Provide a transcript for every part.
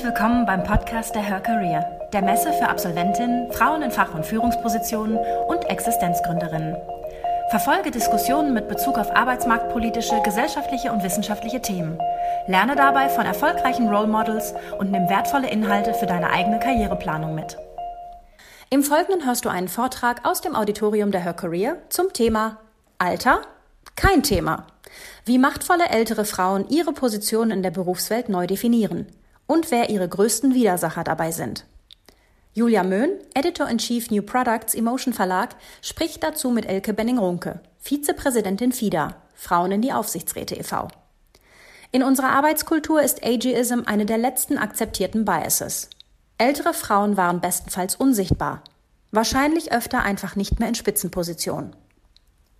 Herzlich willkommen beim Podcast der Her Career, der Messe für Absolventinnen, Frauen in Fach- und Führungspositionen und Existenzgründerinnen. Verfolge Diskussionen mit Bezug auf arbeitsmarktpolitische, gesellschaftliche und wissenschaftliche Themen. Lerne dabei von erfolgreichen Role Models und nimm wertvolle Inhalte für deine eigene Karriereplanung mit. Im Folgenden hörst du einen Vortrag aus dem Auditorium der Her Career zum Thema Alter? Kein Thema. Wie machtvolle ältere Frauen ihre Position in der Berufswelt neu definieren und wer ihre größten Widersacher dabei sind. Julia Möhn, Editor-in-Chief New Products Emotion Verlag, spricht dazu mit Elke Benning-Runke, Vizepräsidentin FIDA, Frauen in die Aufsichtsräte e.V. In unserer Arbeitskultur ist Ageism eine der letzten akzeptierten Biases. Ältere Frauen waren bestenfalls unsichtbar, wahrscheinlich öfter einfach nicht mehr in Spitzenpositionen.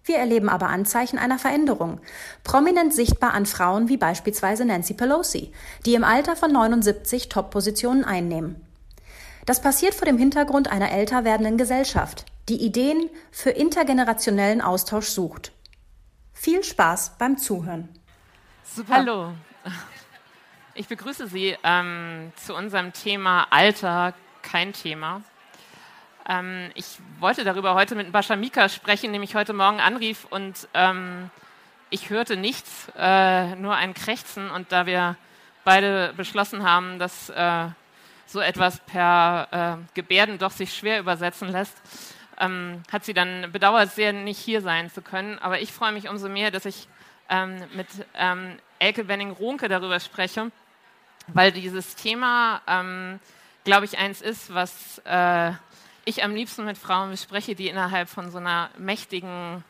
Wir erleben aber Anzeichen einer Veränderung. Prominent sichtbar an Frauen wie beispielsweise Nancy Pelosi, die im Alter von 79 Top-Positionen einnehmen. Das passiert vor dem Hintergrund einer älter werdenden Gesellschaft, die Ideen für intergenerationellen Austausch sucht. Viel Spaß beim Zuhören. Super. Hallo. Ich begrüße Sie ähm, zu unserem Thema Alter, kein Thema. Ähm, ich wollte darüber heute mit Bascha Mika sprechen, dem ich heute Morgen anrief und ähm, ich hörte nichts, äh, nur ein Krächzen. Und da wir beide beschlossen haben, dass äh, so etwas per äh, Gebärden doch sich schwer übersetzen lässt, ähm, hat sie dann bedauert sehr, nicht hier sein zu können. Aber ich freue mich umso mehr, dass ich ähm, mit ähm, Elke Benning-Ronke darüber spreche, weil dieses Thema, ähm, glaube ich, eins ist, was äh, ich am liebsten mit Frauen bespreche, die innerhalb von so einer mächtigen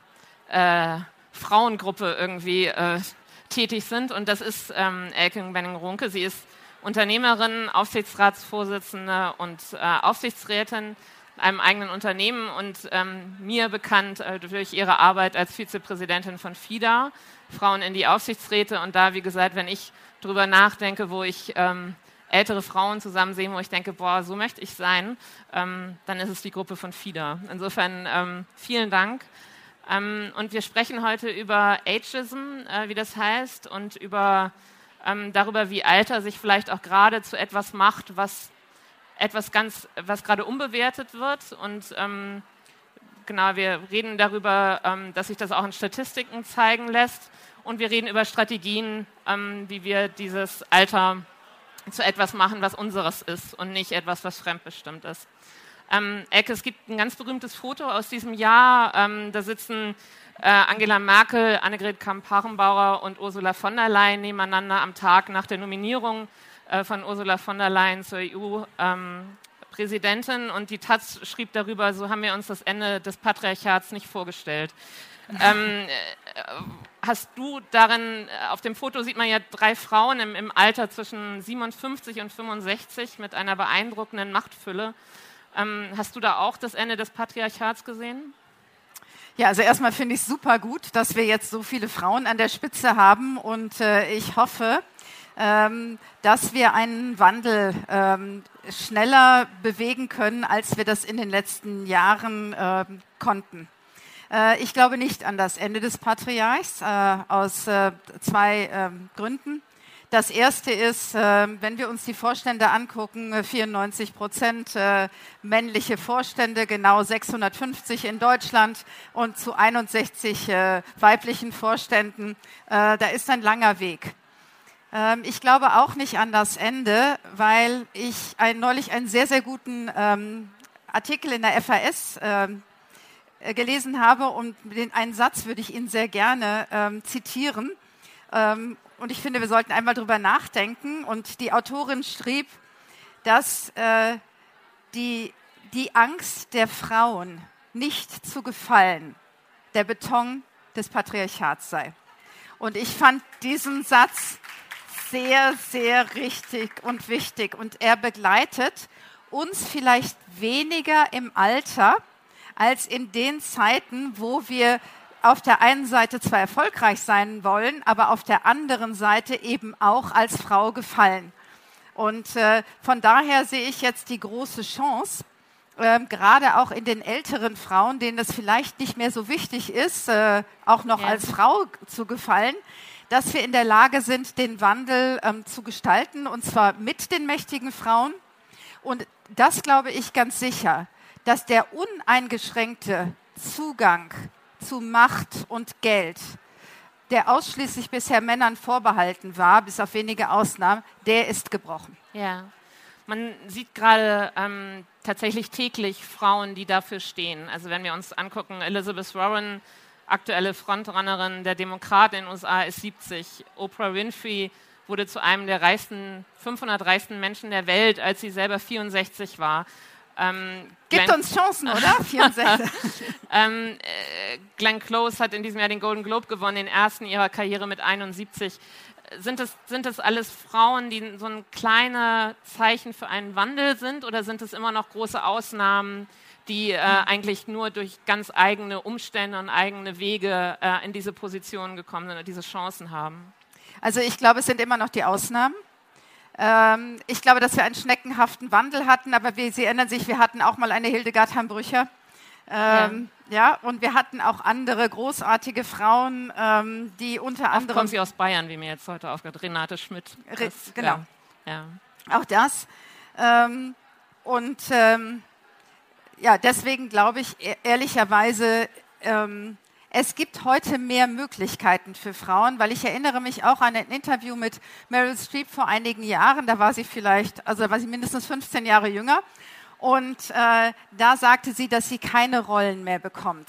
äh, Frauengruppe irgendwie äh, tätig sind. Und das ist ähm, Elke Benning-Runke. Sie ist Unternehmerin, Aufsichtsratsvorsitzende und äh, Aufsichtsrätin einem eigenen Unternehmen und ähm, mir bekannt äh, durch ihre Arbeit als Vizepräsidentin von FIDA, Frauen in die Aufsichtsräte. Und da, wie gesagt, wenn ich darüber nachdenke, wo ich ähm, ältere Frauen zusammen sehen, wo ich denke, boah, so möchte ich sein, ähm, dann ist es die Gruppe von FIDA. Insofern ähm, vielen Dank. Ähm, und wir sprechen heute über Ageism, äh, wie das heißt, und über ähm, darüber, wie Alter sich vielleicht auch gerade zu etwas macht, was etwas ganz, was gerade unbewertet wird. Und ähm, genau, wir reden darüber, ähm, dass sich das auch in Statistiken zeigen lässt. Und wir reden über Strategien, wie wir dieses Alter zu etwas machen, was unseres ist und nicht etwas, was fremdbestimmt ist. Ähm, Ecke, es gibt ein ganz berühmtes Foto aus diesem Jahr. Ähm, da sitzen äh, Angela Merkel, Annegret Kramp-Karrenbauer und Ursula von der Leyen nebeneinander am Tag nach der Nominierung äh, von Ursula von der Leyen zur EU-Präsidentin. Ähm, und die Taz schrieb darüber, so haben wir uns das Ende des Patriarchats nicht vorgestellt. Ähm, äh, hast du darin, äh, auf dem Foto sieht man ja drei Frauen im, im Alter zwischen 57 und 65 mit einer beeindruckenden Machtfülle. Ähm, hast du da auch das Ende des Patriarchats gesehen? Ja, also erstmal finde ich es super gut, dass wir jetzt so viele Frauen an der Spitze haben und äh, ich hoffe, ähm, dass wir einen Wandel ähm, schneller bewegen können, als wir das in den letzten Jahren äh, konnten. Äh, ich glaube nicht an das Ende des Patriarchs äh, aus äh, zwei ähm, Gründen. Das erste ist, wenn wir uns die Vorstände angucken, 94 Prozent männliche Vorstände, genau 650 in Deutschland und zu 61 weiblichen Vorständen. Da ist ein langer Weg. Ähm, ich glaube auch nicht an das Ende, weil ich neulich einen sehr, sehr guten ähm, Artikel in der FAS gelesen habe und den einen Satz würde ich Ihnen sehr gerne ähm, zitieren. Ähm, und ich finde, wir sollten einmal darüber nachdenken. Und die Autorin schrieb, dass äh, die, die Angst der Frauen, nicht zu gefallen, der Beton des Patriarchats sei. Und ich fand diesen Satz sehr, sehr richtig und wichtig. Und er begleitet uns vielleicht weniger im Alter, als in den Zeiten, wo wir auf der einen Seite zwar erfolgreich sein wollen, aber auf der anderen Seite eben auch als Frau gefallen. Und äh, von daher sehe ich jetzt die große Chance, äh, gerade auch in den älteren Frauen, denen es vielleicht nicht mehr so wichtig ist, äh, auch noch ja. als Frau zu gefallen, dass wir in der Lage sind, den Wandel ähm, zu gestalten, und zwar mit den mächtigen Frauen. Und das glaube ich ganz sicher, dass der uneingeschränkte Zugang zu Macht und Geld, der ausschließlich bisher Männern vorbehalten war, bis auf wenige Ausnahmen, der ist gebrochen. Ja. Man sieht gerade ähm, tatsächlich täglich Frauen, die dafür stehen. Also wenn wir uns angucken, Elizabeth Warren, aktuelle Frontrunnerin der Demokraten in den USA, ist 70. Oprah Winfrey wurde zu einem der reichsten, 500 reichsten Menschen der Welt, als sie selber 64 war. Ähm, Gibt Glenn, uns Chancen, oder? 64. ähm, äh, Glenn Close hat in diesem Jahr den Golden Globe gewonnen, den ersten ihrer Karriere mit 71 sind es, sind es alles Frauen, die so ein kleines Zeichen für einen Wandel sind oder sind es immer noch große Ausnahmen, die äh, eigentlich nur durch ganz eigene Umstände und eigene Wege äh, in diese Position gekommen sind und diese Chancen haben? Also ich glaube, es sind immer noch die Ausnahmen. Ähm, ich glaube, dass wir einen schneckenhaften Wandel hatten, aber wie Sie erinnern sich, wir hatten auch mal eine Hildegard Hambrücher. Ähm, ja. Ja, und wir hatten auch andere großartige Frauen, ähm, die unter anderem. Kommt sie aus Bayern, wie mir jetzt heute aufgehört, Renate Schmidt. Das, genau. Ja, ja. Auch das. Ähm, und ähm, ja, deswegen glaube ich e-, ehrlicherweise, ähm, es gibt heute mehr Möglichkeiten für Frauen, weil ich erinnere mich auch an ein Interview mit Meryl Streep vor einigen Jahren. Da war sie vielleicht, also da war sie mindestens 15 Jahre jünger. Und äh, da sagte sie, dass sie keine Rollen mehr bekommt.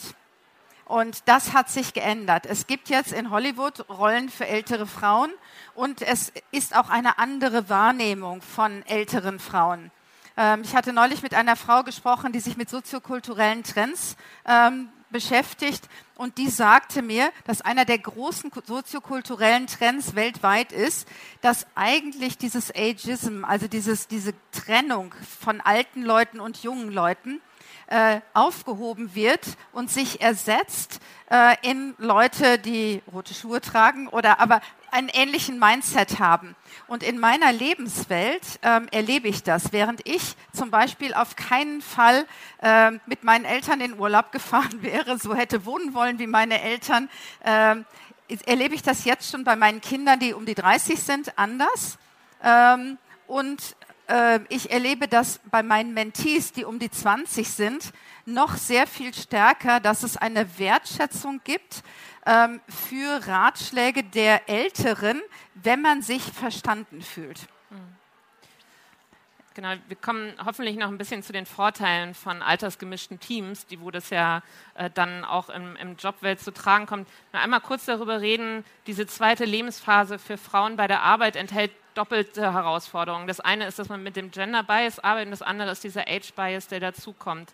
Und das hat sich geändert. Es gibt jetzt in Hollywood Rollen für ältere Frauen und es ist auch eine andere Wahrnehmung von älteren Frauen. Ähm, ich hatte neulich mit einer Frau gesprochen, die sich mit soziokulturellen Trends ähm, beschäftigt und die sagte mir, dass einer der großen soziokulturellen Trends weltweit ist, dass eigentlich dieses Ageism, also dieses, diese Trennung von alten Leuten und jungen Leuten, äh, aufgehoben wird und sich ersetzt äh, in Leute, die rote Schuhe tragen oder aber einen ähnlichen Mindset haben. Und in meiner Lebenswelt ähm, erlebe ich das, während ich zum Beispiel auf keinen Fall äh, mit meinen Eltern in Urlaub gefahren wäre, so hätte wohnen wollen wie meine Eltern, äh, erlebe ich das jetzt schon bei meinen Kindern, die um die 30 sind, anders. Ähm, und äh, ich erlebe das bei meinen Mentees, die um die 20 sind, noch sehr viel stärker, dass es eine Wertschätzung gibt ähm, für Ratschläge der Älteren, wenn man sich verstanden fühlt. Hm. Genau, wir kommen hoffentlich noch ein bisschen zu den Vorteilen von altersgemischten Teams, die, wo das ja äh, dann auch im, im Jobwelt zu tragen kommt. Nur einmal kurz darüber reden, diese zweite Lebensphase für Frauen bei der Arbeit enthält doppelte Herausforderungen. Das eine ist, dass man mit dem Gender Bias arbeitet und das andere ist dieser Age Bias, der dazukommt.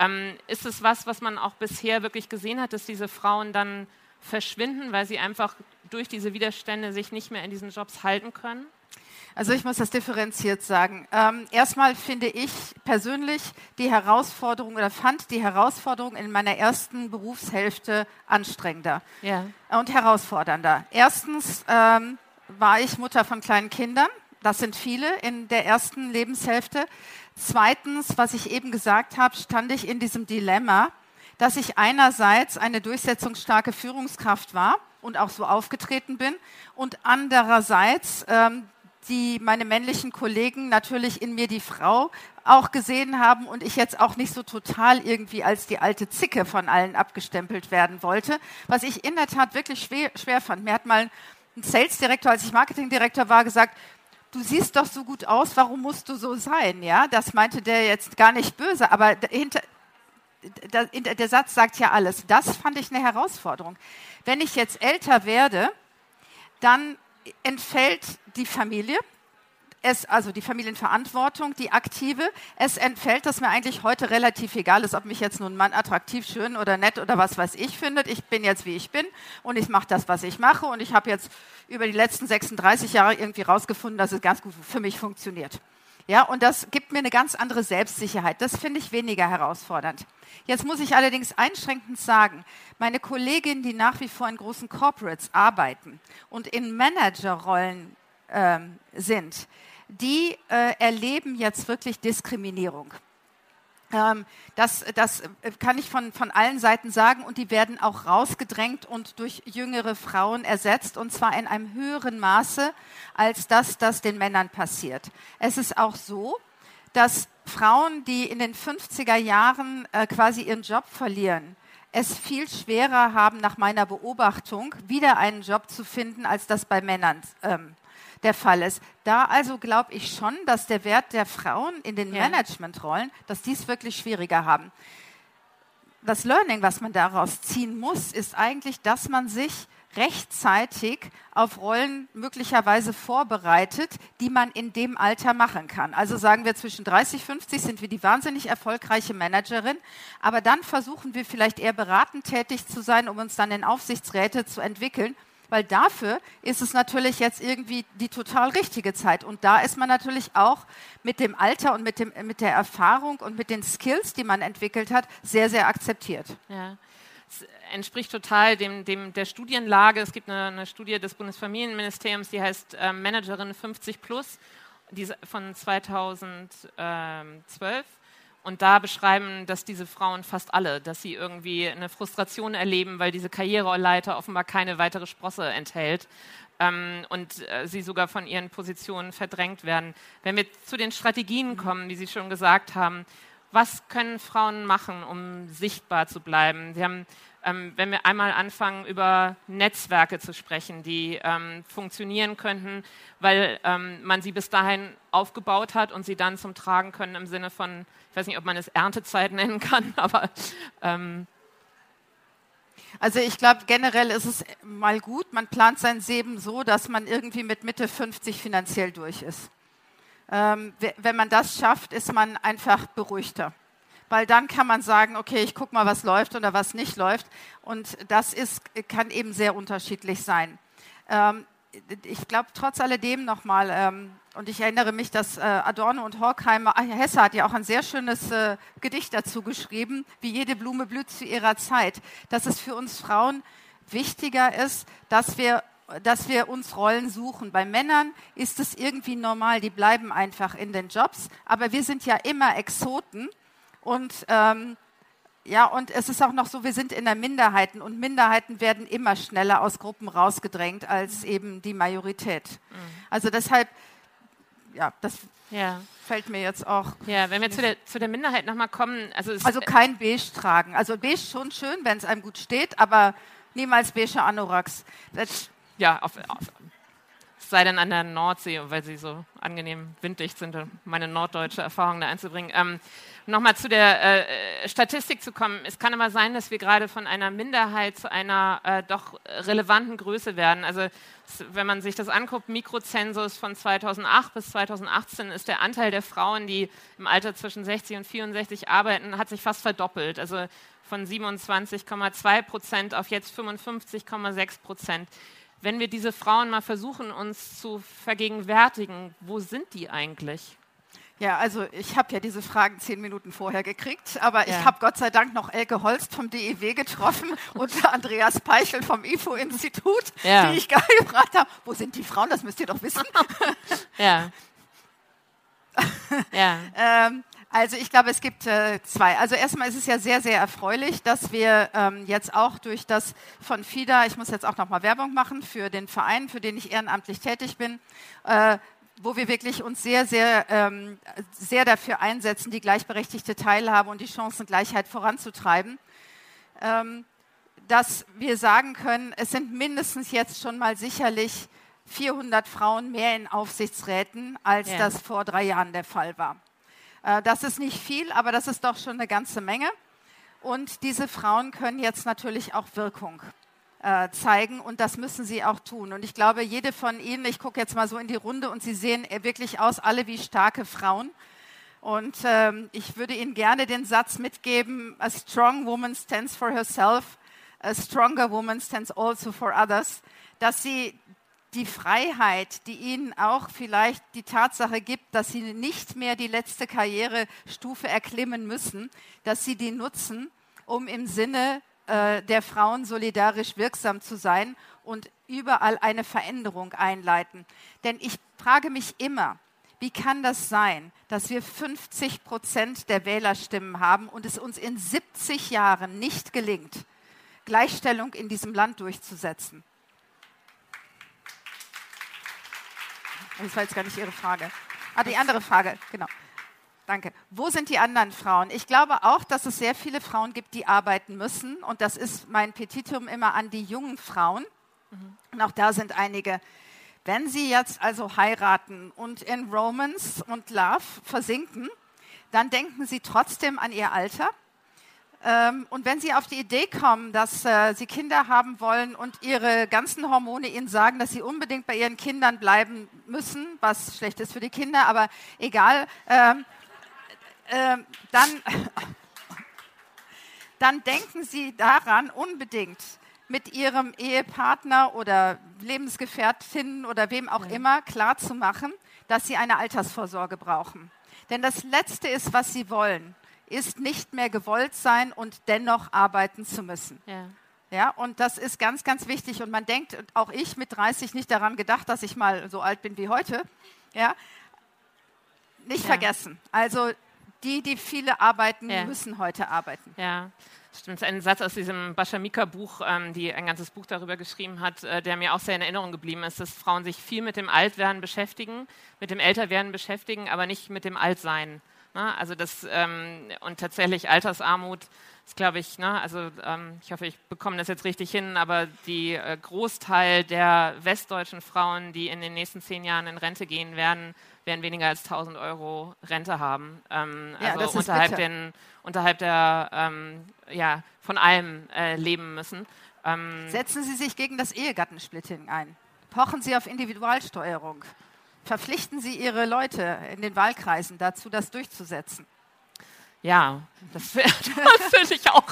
Ähm, ist es was, was man auch bisher wirklich gesehen hat, dass diese Frauen dann verschwinden, weil sie einfach durch diese Widerstände sich nicht mehr in diesen Jobs halten können? Also ich muss das differenziert sagen. Ähm, erstmal finde ich persönlich die Herausforderung oder fand die Herausforderung in meiner ersten Berufshälfte anstrengender ja. und herausfordernder. Erstens ähm, war ich Mutter von kleinen Kindern. Das sind viele in der ersten Lebenshälfte. Zweitens, was ich eben gesagt habe, stand ich in diesem Dilemma, dass ich einerseits eine durchsetzungsstarke Führungskraft war und auch so aufgetreten bin und andererseits ähm, die meine männlichen Kollegen natürlich in mir die Frau auch gesehen haben und ich jetzt auch nicht so total irgendwie als die alte Zicke von allen abgestempelt werden wollte, was ich in der Tat wirklich schwer, schwer fand. Mir hat mal ein Sales-Direktor, als ich Marketing-Direktor war, gesagt, du siehst doch so gut aus, warum musst du so sein? Ja, das meinte der jetzt gar nicht böse, aber hinter, der, Satz sagt ja alles. Das fand ich eine Herausforderung. Wenn ich jetzt älter werde, dann entfällt die Familie, es, also die Familienverantwortung, die aktive. Es entfällt, dass mir eigentlich heute relativ egal ist, ob mich jetzt nun ein Mann attraktiv, schön oder nett oder was weiß ich findet. Ich bin jetzt, wie ich bin und ich mache das, was ich mache und ich habe jetzt über die letzten 36 Jahre irgendwie rausgefunden, dass es ganz gut für mich funktioniert. Ja, und das gibt mir eine ganz andere Selbstsicherheit. Das finde ich weniger herausfordernd. Jetzt muss ich allerdings einschränkend sagen, meine Kolleginnen, die nach wie vor in großen Corporates arbeiten und in Managerrollen ähm, sind, die äh, erleben jetzt wirklich Diskriminierung. Ähm, das, das kann ich von, von allen Seiten sagen und die werden auch rausgedrängt und durch jüngere Frauen ersetzt und zwar in einem höheren Maße als das, das den Männern passiert. Es ist auch so, dass Frauen, die in den 50er Jahren äh, quasi ihren Job verlieren, es viel schwerer haben, nach meiner Beobachtung, wieder einen Job zu finden, als das bei Männern ähm, der Fall ist. Da also glaube ich schon, dass der Wert der Frauen in den ja. Managementrollen, dass die es wirklich schwieriger haben. Das Learning, was man daraus ziehen muss, ist eigentlich, dass man sich rechtzeitig auf Rollen möglicherweise vorbereitet, die man in dem Alter machen kann. Also sagen wir zwischen 30 und 50 sind wir die wahnsinnig erfolgreiche Managerin, aber dann versuchen wir vielleicht eher beratend tätig zu sein, um uns dann in Aufsichtsräte zu entwickeln weil dafür ist es natürlich jetzt irgendwie die total richtige Zeit. Und da ist man natürlich auch mit dem Alter und mit, dem, mit der Erfahrung und mit den Skills, die man entwickelt hat, sehr, sehr akzeptiert. Ja. Es entspricht total dem, dem der Studienlage. Es gibt eine, eine Studie des Bundesfamilienministeriums, die heißt äh, Managerin 50 plus, die von 2012 und da beschreiben das diese Frauen fast alle, dass sie irgendwie eine Frustration erleben, weil diese Karriereleiter offenbar keine weitere Sprosse enthält ähm, und äh, sie sogar von ihren Positionen verdrängt werden. Wenn wir zu den Strategien kommen, wie Sie schon gesagt haben, was können Frauen machen, um sichtbar zu bleiben? Sie haben ähm, wenn wir einmal anfangen, über Netzwerke zu sprechen, die ähm, funktionieren könnten, weil ähm, man sie bis dahin aufgebaut hat und sie dann zum Tragen können im Sinne von, ich weiß nicht, ob man es Erntezeit nennen kann, aber ähm, also ich glaube, generell ist es mal gut, man plant sein Leben so, dass man irgendwie mit Mitte 50 finanziell durch ist. Ähm, wenn man das schafft, ist man einfach beruhigter weil dann kann man sagen, okay, ich gucke mal, was läuft oder was nicht läuft. Und das ist, kann eben sehr unterschiedlich sein. Ähm, ich glaube trotz alledem nochmal, ähm, und ich erinnere mich, dass äh, Adorno und Horkheimer, ah, Hesse hat ja auch ein sehr schönes äh, Gedicht dazu geschrieben, wie jede Blume blüht zu ihrer Zeit, dass es für uns Frauen wichtiger ist, dass wir dass wir uns Rollen suchen. Bei Männern ist es irgendwie normal, die bleiben einfach in den Jobs, aber wir sind ja immer Exoten und ähm, ja, und es ist auch noch so, wir sind in der Minderheiten und Minderheiten werden immer schneller aus Gruppen rausgedrängt als eben die Majorität. Mhm. Also deshalb, ja, das ja. fällt mir jetzt auch. Ja, wenn wir zu der, zu der Minderheit nochmal kommen. Also, also kein Beige tragen. Also Beige schon schön, wenn es einem gut steht, aber niemals beige Anoraks. Das ja, auf, auf, sei denn an der Nordsee, weil sie so angenehm winddicht sind, um meine norddeutsche Erfahrung da einzubringen. Ähm, Nochmal zu der äh, Statistik zu kommen. Es kann aber sein, dass wir gerade von einer Minderheit zu einer äh, doch relevanten Größe werden. Also wenn man sich das anguckt, Mikrozensus von 2008 bis 2018 ist der Anteil der Frauen, die im Alter zwischen 60 und 64 arbeiten, hat sich fast verdoppelt. Also von 27,2 Prozent auf jetzt 55,6 Prozent wenn wir diese Frauen mal versuchen, uns zu vergegenwärtigen, wo sind die eigentlich? Ja, also ich habe ja diese Fragen zehn Minuten vorher gekriegt, aber ja. ich habe Gott sei Dank noch Elke Holst vom DEW getroffen und Andreas Peichel vom IFO-Institut, ja. die ich gefragt habe, wo sind die Frauen, das müsst ihr doch wissen. ja. ja. ähm, also ich glaube, es gibt äh, zwei. Also erstmal ist es ja sehr, sehr erfreulich, dass wir ähm, jetzt auch durch das von FIDA, ich muss jetzt auch nochmal Werbung machen für den Verein, für den ich ehrenamtlich tätig bin, äh, wo wir wirklich uns sehr, sehr, ähm, sehr dafür einsetzen, die gleichberechtigte Teilhabe und die Chancengleichheit voranzutreiben. Ähm, dass wir sagen können, es sind mindestens jetzt schon mal sicherlich 400 Frauen mehr in Aufsichtsräten, als ja. das vor drei Jahren der Fall war. Äh, das ist nicht viel, aber das ist doch schon eine ganze Menge. Und diese Frauen können jetzt natürlich auch Wirkung äh, zeigen und das müssen sie auch tun. Und ich glaube, jede von Ihnen, ich gucke jetzt mal so in die Runde und Sie sehen wirklich aus, alle wie starke Frauen. Und ähm, ich würde Ihnen gerne den Satz mitgeben, a strong woman stands for herself, a stronger woman stands also for others, dass Sie die Freiheit, die ihnen auch vielleicht die Tatsache gibt, dass sie nicht mehr die letzte Karrierestufe erklimmen müssen, dass sie die nutzen, um im Sinne äh, der Frauen solidarisch wirksam zu sein und überall eine Veränderung einleiten. Denn ich frage mich immer, Wie kann das sein, dass wir 50 Prozent der Wählerstimmen haben und es uns in 70 Jahren nicht gelingt, Gleichstellung in diesem Land durchzusetzen? Das war jetzt gar nicht Ihre Frage. Ah, die andere Frage, genau. Danke. Wo sind die anderen Frauen? Ich glaube auch, dass es sehr viele Frauen gibt, die arbeiten müssen. Und das ist mein Petitum immer an die jungen Frauen. Mhm. Und auch da sind einige. Wenn Sie jetzt also heiraten und in Romance und Love versinken, dann denken Sie trotzdem an Ihr Alter. Ähm, und wenn Sie auf die Idee kommen, dass äh, Sie Kinder haben wollen und Ihre ganzen Hormone Ihnen sagen, dass Sie unbedingt bei Ihren Kindern bleiben müssen, was schlecht ist für die Kinder, aber egal, ähm, äh, dann, dann denken Sie daran unbedingt, mit Ihrem Ehepartner oder Lebensgefährtin oder wem auch immer klarzumachen, dass Sie eine Altersvorsorge brauchen. Denn das Letzte ist, was Sie wollen ist nicht mehr gewollt sein und dennoch arbeiten zu müssen. Ja. Ja, und das ist ganz, ganz wichtig. Und man denkt, auch ich mit 30 nicht daran gedacht, dass ich mal so alt bin wie heute. Ja, nicht ja. vergessen. Also die, die viele arbeiten, ja. müssen heute arbeiten. Ja, stimmt. Ein Satz aus diesem Bashamika-Buch, ähm, die ein ganzes Buch darüber geschrieben hat, äh, der mir auch sehr in Erinnerung geblieben ist, dass Frauen sich viel mit dem Altwerden beschäftigen, mit dem Älterwerden beschäftigen, aber nicht mit dem Altsein. Ne? Also das, ähm, und tatsächlich Altersarmut ist, glaube ich, ne? also ähm, ich hoffe, ich bekomme das jetzt richtig hin, aber die äh, Großteil der westdeutschen Frauen, die in den nächsten zehn Jahren in Rente gehen werden, werden weniger als 1000 Euro Rente haben. Ähm, ja, also unterhalb, den, unterhalb der, ähm, ja, von allem äh, leben müssen. Ähm, Setzen Sie sich gegen das Ehegattensplitting ein. Pochen Sie auf Individualsteuerung verpflichten Sie Ihre Leute in den Wahlkreisen dazu, das durchzusetzen. Ja, das, das würde ich auch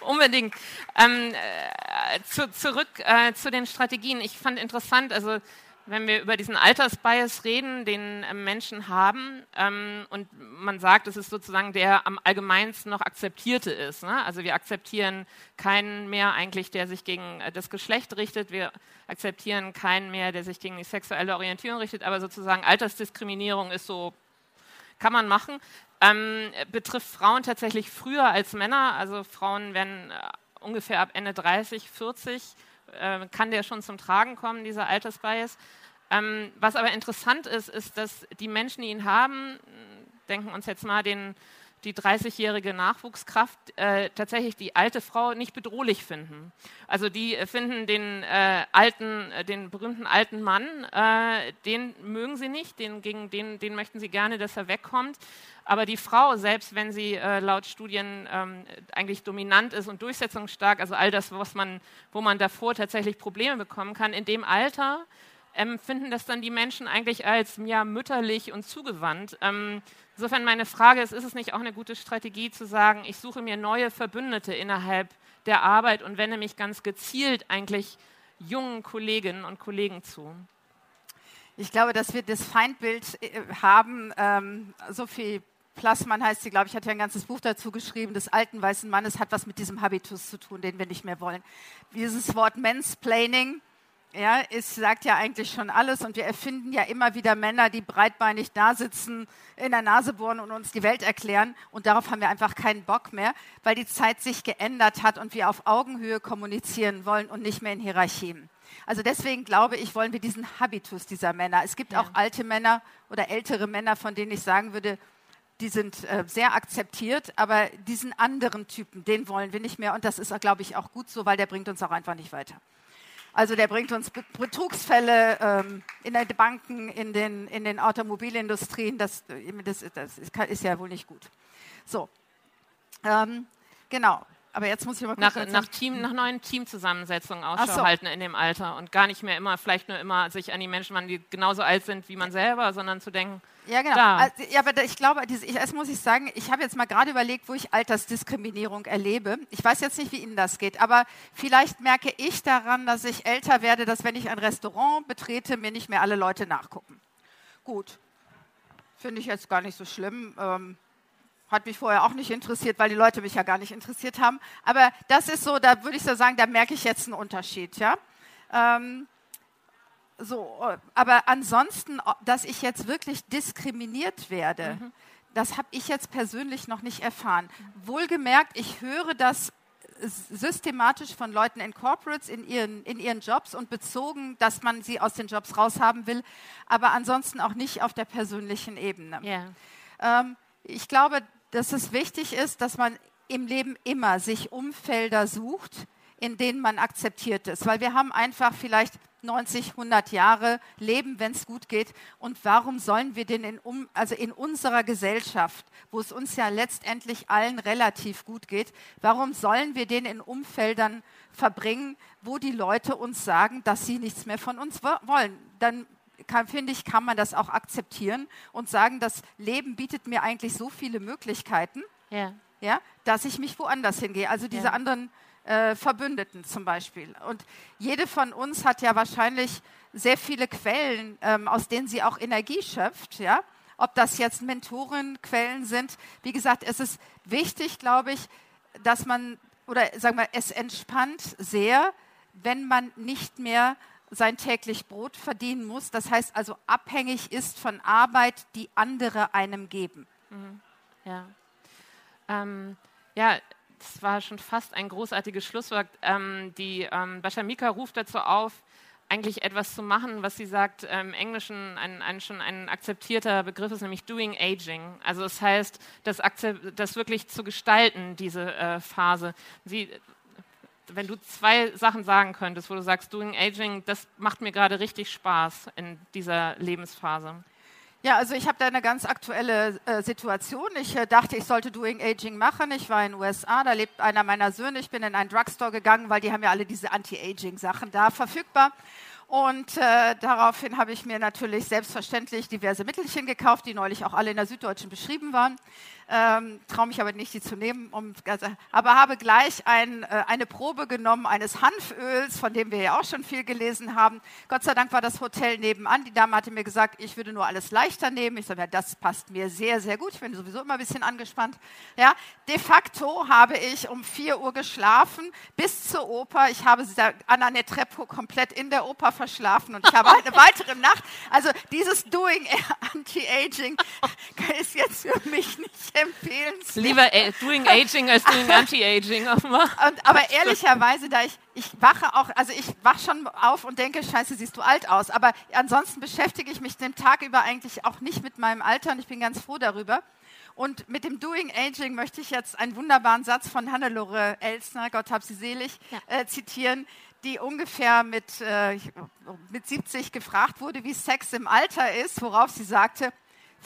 unbedingt. Ähm, äh, zu, zurück äh, zu den Strategien. Ich fand interessant, also wenn wir über diesen Altersbias reden, den äh, Menschen haben, ähm, und man sagt, es ist sozusagen der am allgemeinsten noch akzeptierte ist. Ne? Also wir akzeptieren keinen mehr eigentlich, der sich gegen äh, das Geschlecht richtet. Wir akzeptieren keinen mehr, der sich gegen die sexuelle Orientierung richtet. Aber sozusagen Altersdiskriminierung ist so, kann man machen. Ähm, betrifft Frauen tatsächlich früher als Männer. Also Frauen werden äh, ungefähr ab Ende 30, 40 äh, kann der schon zum Tragen kommen, dieser Altersbias. Ähm, was aber interessant ist, ist, dass die Menschen, die ihn haben, denken uns jetzt mal den, die 30-jährige Nachwuchskraft, äh, tatsächlich die alte Frau nicht bedrohlich finden. Also die finden den äh, alten, äh, den berühmten alten Mann, äh, den mögen sie nicht, den, gegen den, den möchten sie gerne, dass er wegkommt. Aber die Frau, selbst wenn sie äh, laut Studien ähm, eigentlich dominant ist und durchsetzungsstark, also all das, was man, wo man davor tatsächlich Probleme bekommen kann, in dem Alter empfinden das dann die Menschen eigentlich als ja, mütterlich und zugewandt. Ähm, insofern meine Frage ist, ist es nicht auch eine gute Strategie zu sagen, ich suche mir neue Verbündete innerhalb der Arbeit und wende mich ganz gezielt eigentlich jungen Kolleginnen und Kollegen zu? Ich glaube, dass wir das Feindbild äh, haben, ähm, Sophie Plassmann heißt sie, glaube ich, hat ja ein ganzes Buch dazu geschrieben, des alten weißen Mannes hat was mit diesem Habitus zu tun, den wir nicht mehr wollen. Dieses Wort Mansplaining, ja, es sagt ja eigentlich schon alles und wir erfinden ja immer wieder Männer, die breitbeinig da sitzen, in der Nase bohren und uns die Welt erklären und darauf haben wir einfach keinen Bock mehr, weil die Zeit sich geändert hat und wir auf Augenhöhe kommunizieren wollen und nicht mehr in Hierarchien. Also deswegen glaube ich, wollen wir diesen Habitus dieser Männer. Es gibt ja. auch alte Männer oder ältere Männer, von denen ich sagen würde, die sind äh, sehr akzeptiert, aber diesen anderen Typen, den wollen wir nicht mehr. Und das ist, glaube ich, auch gut so, weil der bringt uns auch einfach nicht weiter. Also der bringt uns Betrugsfälle ähm, in den Banken, in den, in den Automobilindustrien. Das, das, das ist, ja wohl nicht gut. So, ähm, genau. Aber jetzt muss ich mal nach, nach, Team, nach neuen Teamzusammensetzungen Ausschau so. halten in dem Alter und gar nicht mehr immer, vielleicht nur immer sich an die Menschen wenden, die genauso alt sind wie man selber, sondern zu denken, ja, genau. Also, ja, aber ich glaube, erst muss ich sagen, ich habe jetzt mal gerade überlegt, wo ich Altersdiskriminierung erlebe. Ich weiß jetzt nicht, wie Ihnen das geht, aber vielleicht merke ich daran, dass ich älter werde, dass wenn ich ein Restaurant betrete, mir nicht mehr alle Leute nachgucken. Gut, finde ich jetzt gar nicht so schlimm. Ähm, hat mich vorher auch nicht interessiert, weil die Leute mich ja gar nicht interessiert haben. Aber das ist so, da würde ich so sagen, da merke ich jetzt einen Unterschied. Ja? Ähm, so, aber ansonsten, dass ich jetzt wirklich diskriminiert werde, mhm. das habe ich jetzt persönlich noch nicht erfahren. Wohlgemerkt, ich höre das systematisch von Leuten in Corporates in ihren, in ihren Jobs und bezogen, dass man sie aus den Jobs raushaben will, aber ansonsten auch nicht auf der persönlichen Ebene. Yeah. Ähm, ich glaube, dass es wichtig ist, dass man im Leben immer sich Umfelder sucht, in denen man akzeptiert ist. Weil wir haben einfach vielleicht 90, 100 Jahre leben, wenn es gut geht. Und warum sollen wir denn in, um, also in unserer Gesellschaft, wo es uns ja letztendlich allen relativ gut geht, warum sollen wir den in Umfeldern verbringen, wo die Leute uns sagen, dass sie nichts mehr von uns wollen? Dann finde ich, kann man das auch akzeptieren und sagen, das Leben bietet mir eigentlich so viele Möglichkeiten, ja. Ja, dass ich mich woanders hingehe. Also diese ja. anderen äh, Verbündeten zum Beispiel. Und jede von uns hat ja wahrscheinlich sehr viele Quellen, ähm, aus denen sie auch Energie schöpft. Ja? Ob das jetzt Mentorenquellen sind. Wie gesagt, es ist wichtig, glaube ich, dass man, oder sagen wir, es entspannt sehr, wenn man nicht mehr sein täglich Brot verdienen muss. Das heißt also abhängig ist von Arbeit, die andere einem geben. Mhm. Ja. Ähm, ja, das war schon fast ein großartiges Schlusswort. Ähm, die ähm, Bashamika ruft dazu auf, eigentlich etwas zu machen, was sie sagt, im Englischen ein, ein, schon ein akzeptierter Begriff ist, nämlich Doing Aging. Also das heißt, das, das wirklich zu gestalten, diese äh, Phase. Sie, wenn du zwei Sachen sagen könntest, wo du sagst, Doing Aging, das macht mir gerade richtig Spaß in dieser Lebensphase. Ja, also ich habe da eine ganz aktuelle äh, Situation. Ich äh, dachte, ich sollte Doing Aging machen. Ich war in den USA, da lebt einer meiner Söhne. Ich bin in einen Drugstore gegangen, weil die haben ja alle diese Anti-Aging-Sachen da verfügbar. Und äh, daraufhin habe ich mir natürlich selbstverständlich diverse Mittelchen gekauft, die neulich auch alle in der Süddeutschen beschrieben waren ähm, traue mich aber nicht, sie zu nehmen, um, aber habe gleich ein, äh, eine Probe genommen eines Hanföls, von dem wir ja auch schon viel gelesen haben. Gott sei Dank war das Hotel nebenan. Die Dame hatte mir gesagt, ich würde nur alles leichter nehmen. Ich sage, ja, das passt mir sehr, sehr gut. Ich bin sowieso immer ein bisschen angespannt. Ja, de facto habe ich um 4 Uhr geschlafen bis zur Oper. Ich habe Anna Netrebko komplett in der Oper verschlafen und ich habe eine weitere Nacht. Also dieses Doing Anti-Aging ist jetzt für mich nicht empfehlenswert. Lieber äh, Doing Aging als Doing Anti-Aging aber ehrlicherweise, da ich, ich wache auch, also ich wache schon auf und denke, scheiße, siehst du alt aus. Aber ansonsten beschäftige ich mich den Tag über eigentlich auch nicht mit meinem Alter und ich bin ganz froh darüber. Und mit dem Doing Aging möchte ich jetzt einen wunderbaren Satz von Hannelore Elsner, Gott hab sie selig, ja. äh, zitieren, die ungefähr mit, äh, mit 70 gefragt wurde, wie Sex im Alter ist, worauf sie sagte,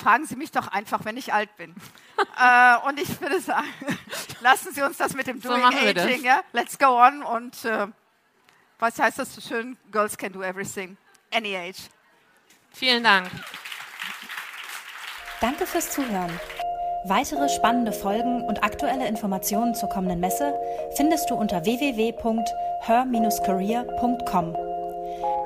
fragen Sie mich doch einfach, wenn ich alt bin. äh, und ich würde sagen, lassen Sie uns das mit dem Doing so Aging, ja? Let's go on. Und äh, was heißt das so schön? Girls can do everything, any age. Vielen Dank. Danke fürs Zuhören. Weitere spannende Folgen und aktuelle Informationen zur kommenden Messe findest du unter www.her-career.com.